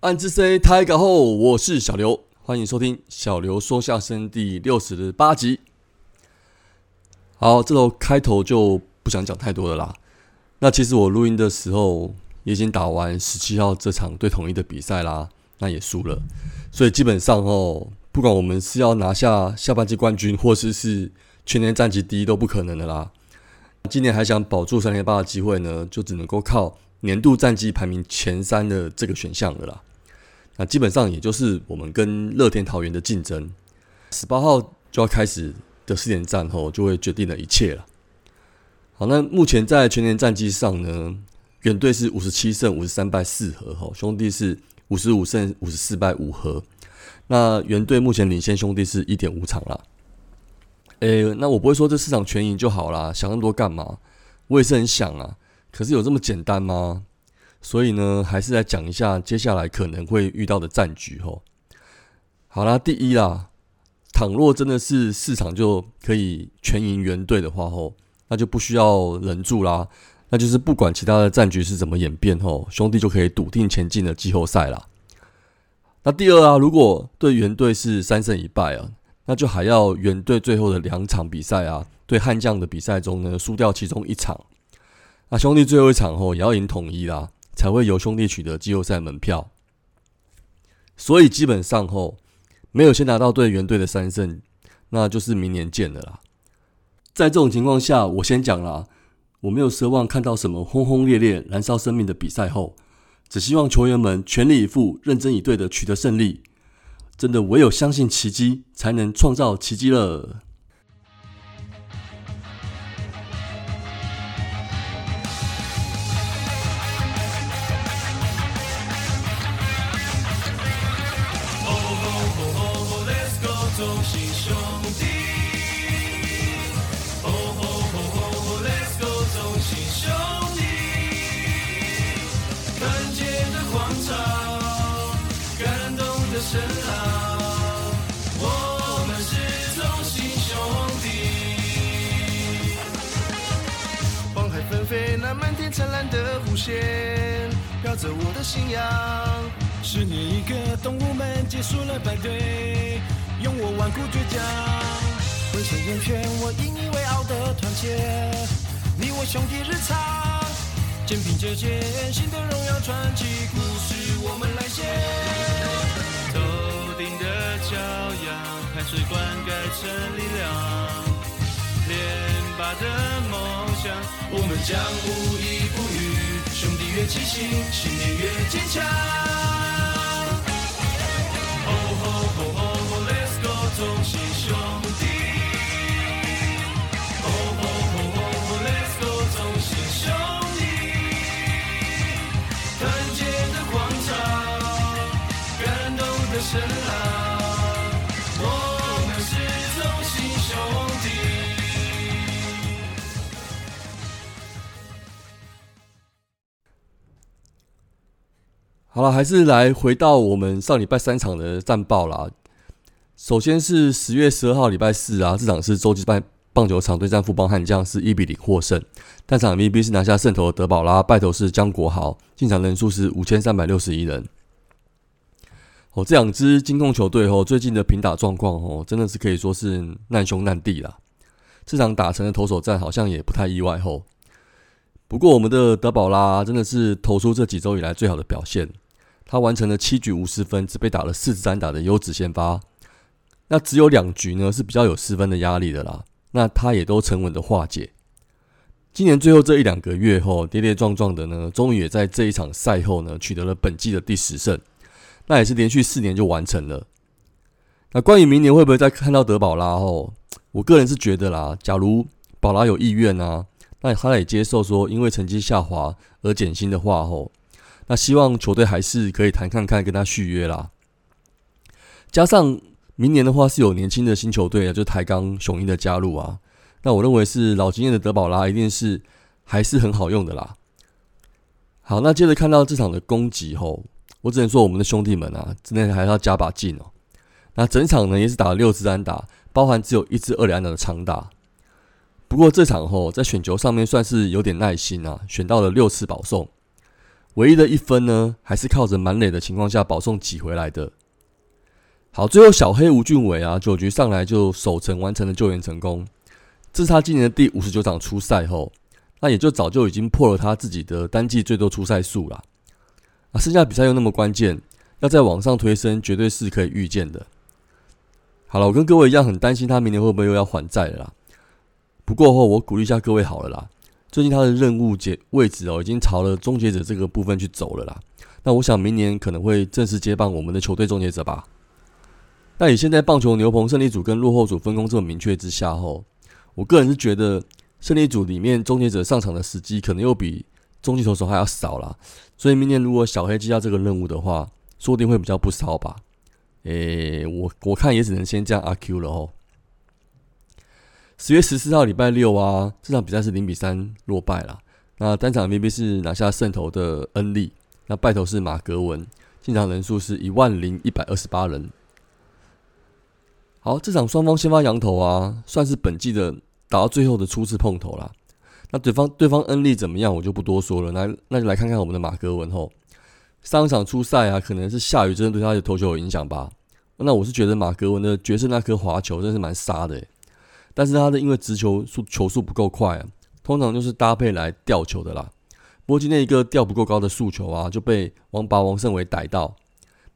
暗之 C 太搞后，我是小刘，欢迎收听小刘说相声第六十八集。好，这头开头就不想讲太多的啦。那其实我录音的时候已经打完十七号这场对统一的比赛啦，那也输了，所以基本上哦，不管我们是要拿下下半季冠军，或是是全年战绩第一，都不可能的啦。今年还想保住三连霸的机会呢，就只能够靠年度战绩排名前三的这个选项了啦。那基本上也就是我们跟乐天桃园的竞争，十八号就要开始的四点战后，就会决定了一切了。好，那目前在全年战绩上呢，远队是五十七胜五十三败四和，哈，兄弟是五十五胜五十四败五和。那原队目前领先兄弟是一点五场啦。诶，那我不会说这四场全赢就好啦，想那么多干嘛？我也是很想啊，可是有这么简单吗？所以呢，还是来讲一下接下来可能会遇到的战局吼。好啦，第一啦，倘若真的是市场就可以全赢原队的话吼，那就不需要忍住啦，那就是不管其他的战局是怎么演变吼，兄弟就可以笃定前进的季后赛啦。那第二啊，如果对原队是三胜一败啊，那就还要原队最后的两场比赛啊，对悍将的比赛中呢输掉其中一场，那兄弟最后一场后也要赢统一啦。才会由兄弟取得季后赛门票，所以基本上后没有先拿到队员队的三胜，那就是明年见的啦。在这种情况下，我先讲啦，我没有奢望看到什么轰轰烈烈、燃烧生命的比赛后，只希望球员们全力以赴、认真以对的取得胜利。真的，唯有相信奇迹，才能创造奇迹了。兄弟，oh oh oh let's go 同亲兄弟，看见的广场，感动的声浪，我们是同亲兄弟，ok，黄海纷飞，那漫天灿烂的弧线，飘着我的信仰，是你一个动物们结束了排对，用我顽固。倔强，浑身烟圈，我引以为傲的团结。你我兄弟日常，肩并着肩，新的荣耀传奇故事我们来写。头顶的骄阳，汗水灌溉成力量。连拔的梦想，我们将无依不语。兄弟越齐心，信念越坚强。好了，还是来回到我们上礼拜三场的战报啦。首先是十月十二号礼拜四啊，这场是洲际棒棒球场对战富邦悍将，是一比零获胜。单场 MVP 是拿下胜投的德保拉，败投是江国豪，进场人数是五千三百六十一人。哦，这两支金控球队哦，最近的平打状况哦，真的是可以说是难兄难弟啦。这场打成的投手战好像也不太意外吼。不过我们的德保拉真的是投出这几周以来最好的表现。他完成了七局无失分，只被打了四十三打的优质先发。那只有两局呢是比较有失分的压力的啦。那他也都沉稳的化解。今年最后这一两个月后跌跌撞撞的呢，终于也在这一场赛后呢取得了本季的第十胜。那也是连续四年就完成了。那关于明年会不会再看到德保拉后，我个人是觉得啦，假如保拉有意愿啊，那他也接受说因为成绩下滑而减薪的话后。那希望球队还是可以谈看看跟他续约啦。加上明年的话是有年轻的新球队啊，就台钢雄鹰的加入啊。那我认为是老经验的德保拉一定是还是很好用的啦。好，那接着看到这场的攻击后，我只能说我们的兄弟们啊，真的还是要加把劲哦。那整场呢也是打了六支安打，包含只有一支二连安打的长打。不过这场后在选球上面算是有点耐心啊，选到了六次保送。唯一的一分呢，还是靠着满垒的情况下保送挤回来的。好，最后小黑吴俊伟啊，九局上来就守城完成了救援成功，这是他今年的第五十九场出赛后，那也就早就已经破了他自己的单季最多出赛数了。啊，剩下比赛又那么关键，要再往上推升，绝对是可以预见的。好了，我跟各位一样很担心他明年会不会又要还债了啦。不过后，我鼓励一下各位好了啦。最近他的任务解位置哦，已经朝了终结者这个部分去走了啦。那我想明年可能会正式接棒我们的球队终结者吧。那以现在棒球牛棚胜利组跟落后组分工这么明确之下后，我个人是觉得胜利组里面终结者上场的时机可能又比中继投手还要少啦。所以明年如果小黑接到这个任务的话，说不定会比较不骚吧。诶，我我看也只能先降阿 Q 了哦。十月十四号礼拜六啊，这场比赛是零比三落败了。那单场 MVP 是拿下胜投的恩利，那败投是马格文，进场人数是一万零一百二十八人。好，这场双方先发羊头啊，算是本季的打到最后的初次碰头啦。那对方对方恩利怎么样，我就不多说了。那那就来看看我们的马格文吼。上一场初赛啊，可能是下雨真的对他的投球有影响吧。那我是觉得马格文的决胜那颗滑球真是蛮杀的，但是他的因为直球速球速不够快啊，通常就是搭配来吊球的啦。不过今天一个吊不够高的速球啊，就被王拔王胜伟逮到。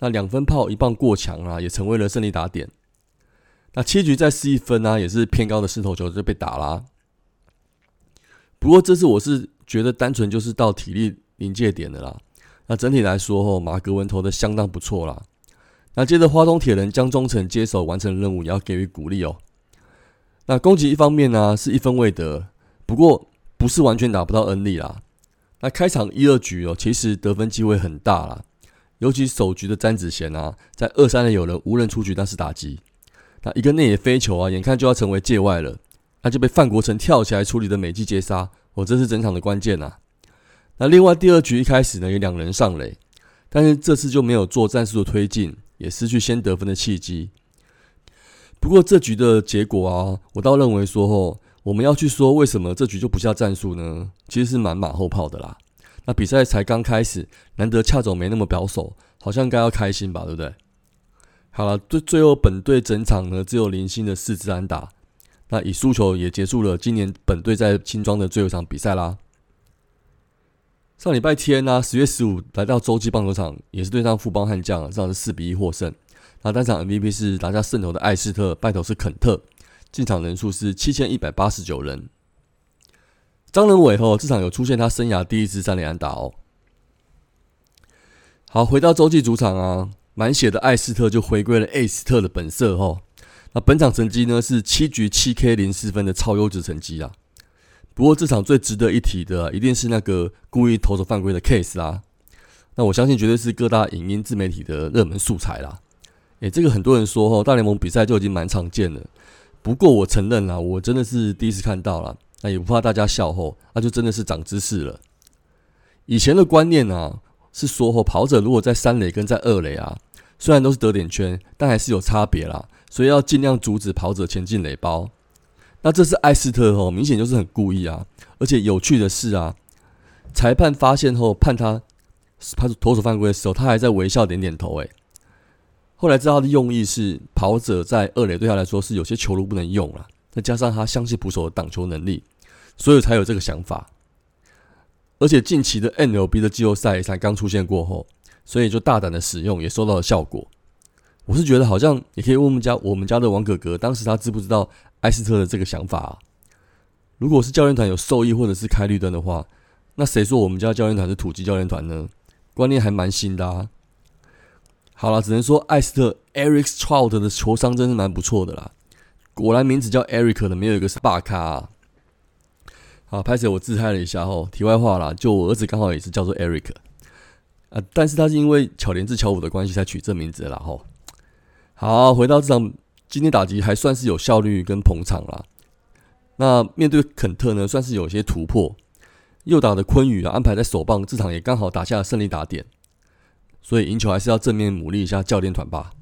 那两分炮一棒过墙啊，也成为了胜利打点。那七局再失一分啊，也是偏高的势头球就被打啦。不过这次我是觉得单纯就是到体力临界点的啦。那整体来说，吼马格文投的相当不错啦。那接着花东铁人江忠诚接手完成任务，也要给予鼓励哦。那攻击一方面呢是一分未得，不过不是完全打不到恩利啦。那开场一二局哦，其实得分机会很大啦，尤其首局的詹子贤啊，在二三的有人无人出局，但是打击，那一个内野飞球啊，眼看就要成为界外了，那就被范国成跳起来处理的美记接杀，哦，这是整场的关键呐。那另外第二局一开始呢，有两人上垒，但是这次就没有做战术的推进，也失去先得分的契机。不过这局的结果啊，我倒认为说吼，我们要去说为什么这局就不下战术呢？其实是蛮马后炮的啦。那比赛才刚开始，难得恰总没那么保守，好像该要开心吧，对不对？好了，最最后本队整场呢只有零星的四支安打，那以输球也结束了今年本队在青庄的最后一场比赛啦。上礼拜天呢，十月十五来到洲际棒球场，也是对上富邦悍将，这场是四比一获胜。那单场 MVP 是拿下胜投的艾斯特，败投是肯特，进场人数是七千一百八十九人。张仁伟后这场有出现他生涯第一次三连安打哦。好，回到洲际主场啊，满血的艾斯特就回归了艾斯特的本色哦。那本场成绩呢是七局七 K 零四分的超优质成绩啊。不过这场最值得一提的，一定是那个故意投手犯规的 case 啦。那我相信绝对是各大影音自媒体的热门素材啦。诶，这个很多人说哦，大联盟比赛就已经蛮常见了。不过我承认啦，我真的是第一次看到了。那也不怕大家笑吼，那就真的是长知识了。以前的观念啊，是说吼跑者如果在三垒跟在二垒啊，虽然都是得点圈，但还是有差别啦。所以要尽量阻止跑者前进垒包。那这是艾斯特吼，明显就是很故意啊！而且有趣的是啊，裁判发现后判他他投手犯规的时候，他还在微笑点点头。诶，后来知道他的用意是跑者在二垒对他来说是有些球路不能用了，再加上他相信捕手的挡球能力，所以才有这个想法。而且近期的 NLB 的季后赛才刚出现过后，所以就大胆的使用，也收到了效果。我是觉得好像也可以问我们家我们家的王哥哥，当时他知不知道？埃斯特的这个想法啊，如果是教练团有受益或者是开绿灯的话，那谁说我们家教练团是土鸡教练团呢？观念还蛮新的啊。好了，只能说艾斯特 Eric Trout 的球商真是蛮不错的啦。果然名字叫 Eric 的没有一个是霸咖。好，拍摄我自嗨了一下哦。题外话啦，就我儿子刚好也是叫做 Eric 啊，但是他是因为巧莲智巧五的关系才取这名字的啦吼。好，回到这场。今天打击还算是有效率跟捧场啦。那面对肯特呢，算是有些突破。右打的昆宇啊，安排在首棒，这场也刚好打下了胜利打点。所以赢球还是要正面鼓励一下教练团吧。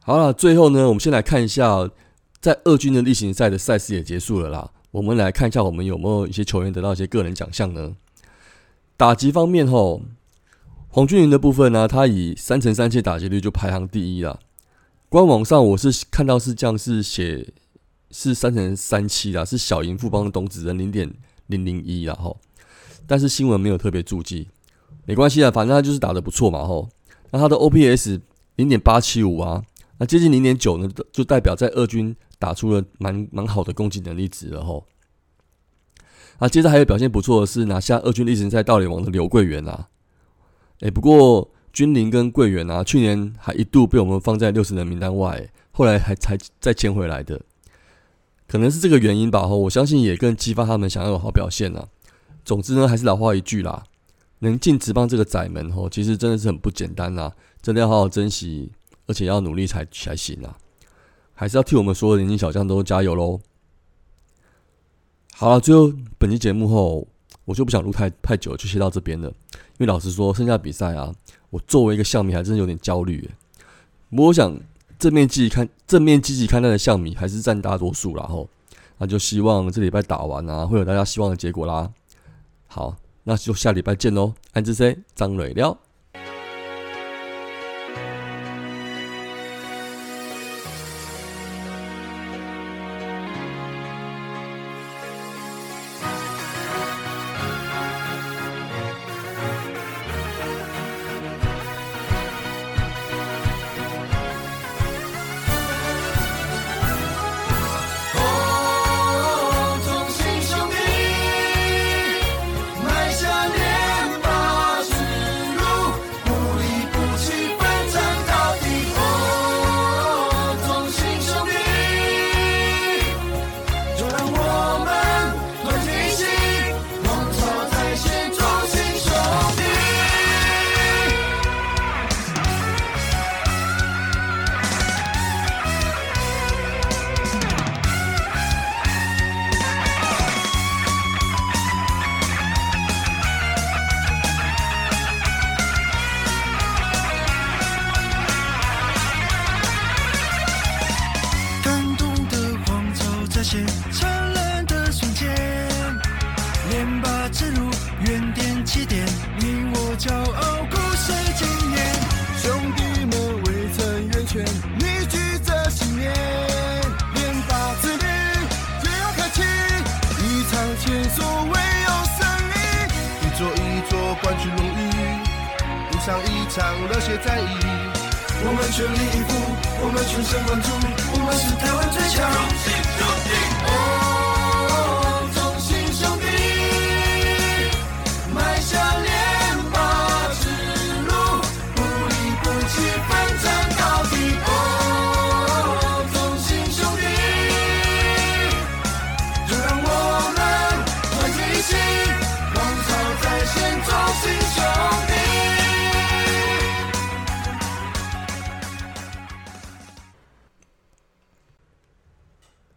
好了，最后呢，我们先来看一下，在二军的例行赛的赛事也结束了啦。我们来看一下，我们有没有一些球员得到一些个人奖项呢？打击方面吼，黄俊麟的部分呢，他以三乘三七打击率就排行第一了。官网上我是看到是这样是写是三乘三七啦，是小赢富邦的董子人零点零零一然后，但是新闻没有特别注记，没关系啊，反正他就是打的不错嘛吼。那他的 OPS 零点八七五啊，那接近零点九呢，就代表在二军打出了蛮蛮好的攻击能力值了吼。啊，接着还有表现不错的是拿下二军例行赛盗垒王的刘桂元啊，哎，不过君临跟桂元啊，去年还一度被我们放在六十人名单外，后来还才再签回来的，可能是这个原因吧。吼，我相信也更激发他们想要有好表现啊。总之呢，还是老话一句啦，能进职棒这个窄门吼，其实真的是很不简单呐，真的要好好珍惜，而且要努力才才行啊。还是要替我们所有年轻小将都加油喽！好了，最后本期节目后，我就不想录太太久，就先到这边了。因为老实说，剩下比赛啊，我作为一个象迷，还真的有点焦虑。不过我想正面积极看，正面积极看待的象迷还是占大多数啦。吼，那就希望这礼拜打完啊，会有大家希望的结果啦。好，那就下礼拜见喽。安之 C 张磊了。场热血在役，我们全力以赴，我们全神贯注，我们是台湾最强。